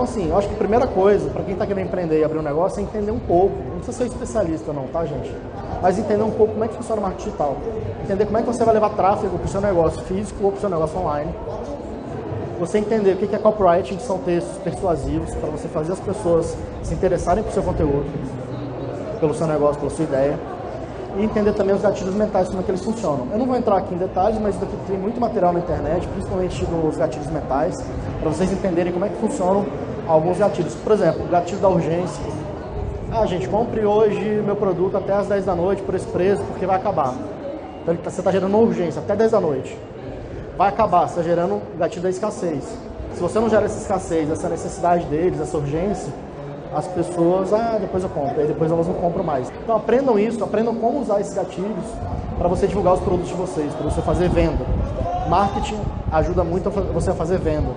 Então, assim, eu acho que a primeira coisa, para quem está querendo empreender e abrir um negócio, é entender um pouco, não precisa ser especialista não, tá, gente? Mas entender um pouco como é que funciona o marketing digital. Entender como é que você vai levar tráfego para o seu negócio físico ou para o seu negócio online. Você entender o que é copywriting, que são textos persuasivos, para você fazer as pessoas se interessarem por seu conteúdo, pelo seu negócio, pela sua ideia e entender também os gatilhos mentais, como é que eles funcionam. Eu não vou entrar aqui em detalhes, mas daqui tem muito material na internet, principalmente dos gatilhos mentais, para vocês entenderem como é que funcionam alguns gatilhos. Por exemplo, o gatilho da urgência. Ah, gente, compre hoje meu produto até as 10 da noite por esse preço, porque vai acabar. Então tá, você está gerando uma urgência até 10 da noite. Vai acabar, você está gerando o gatilho da escassez. Se você não gera essa escassez, essa necessidade deles, essa urgência, as pessoas, ah, depois eu compro, e depois elas não compram mais. Então aprendam isso, aprendam como usar esses gatilhos para você divulgar os produtos de vocês, para você fazer venda. Marketing ajuda muito você a fazer venda.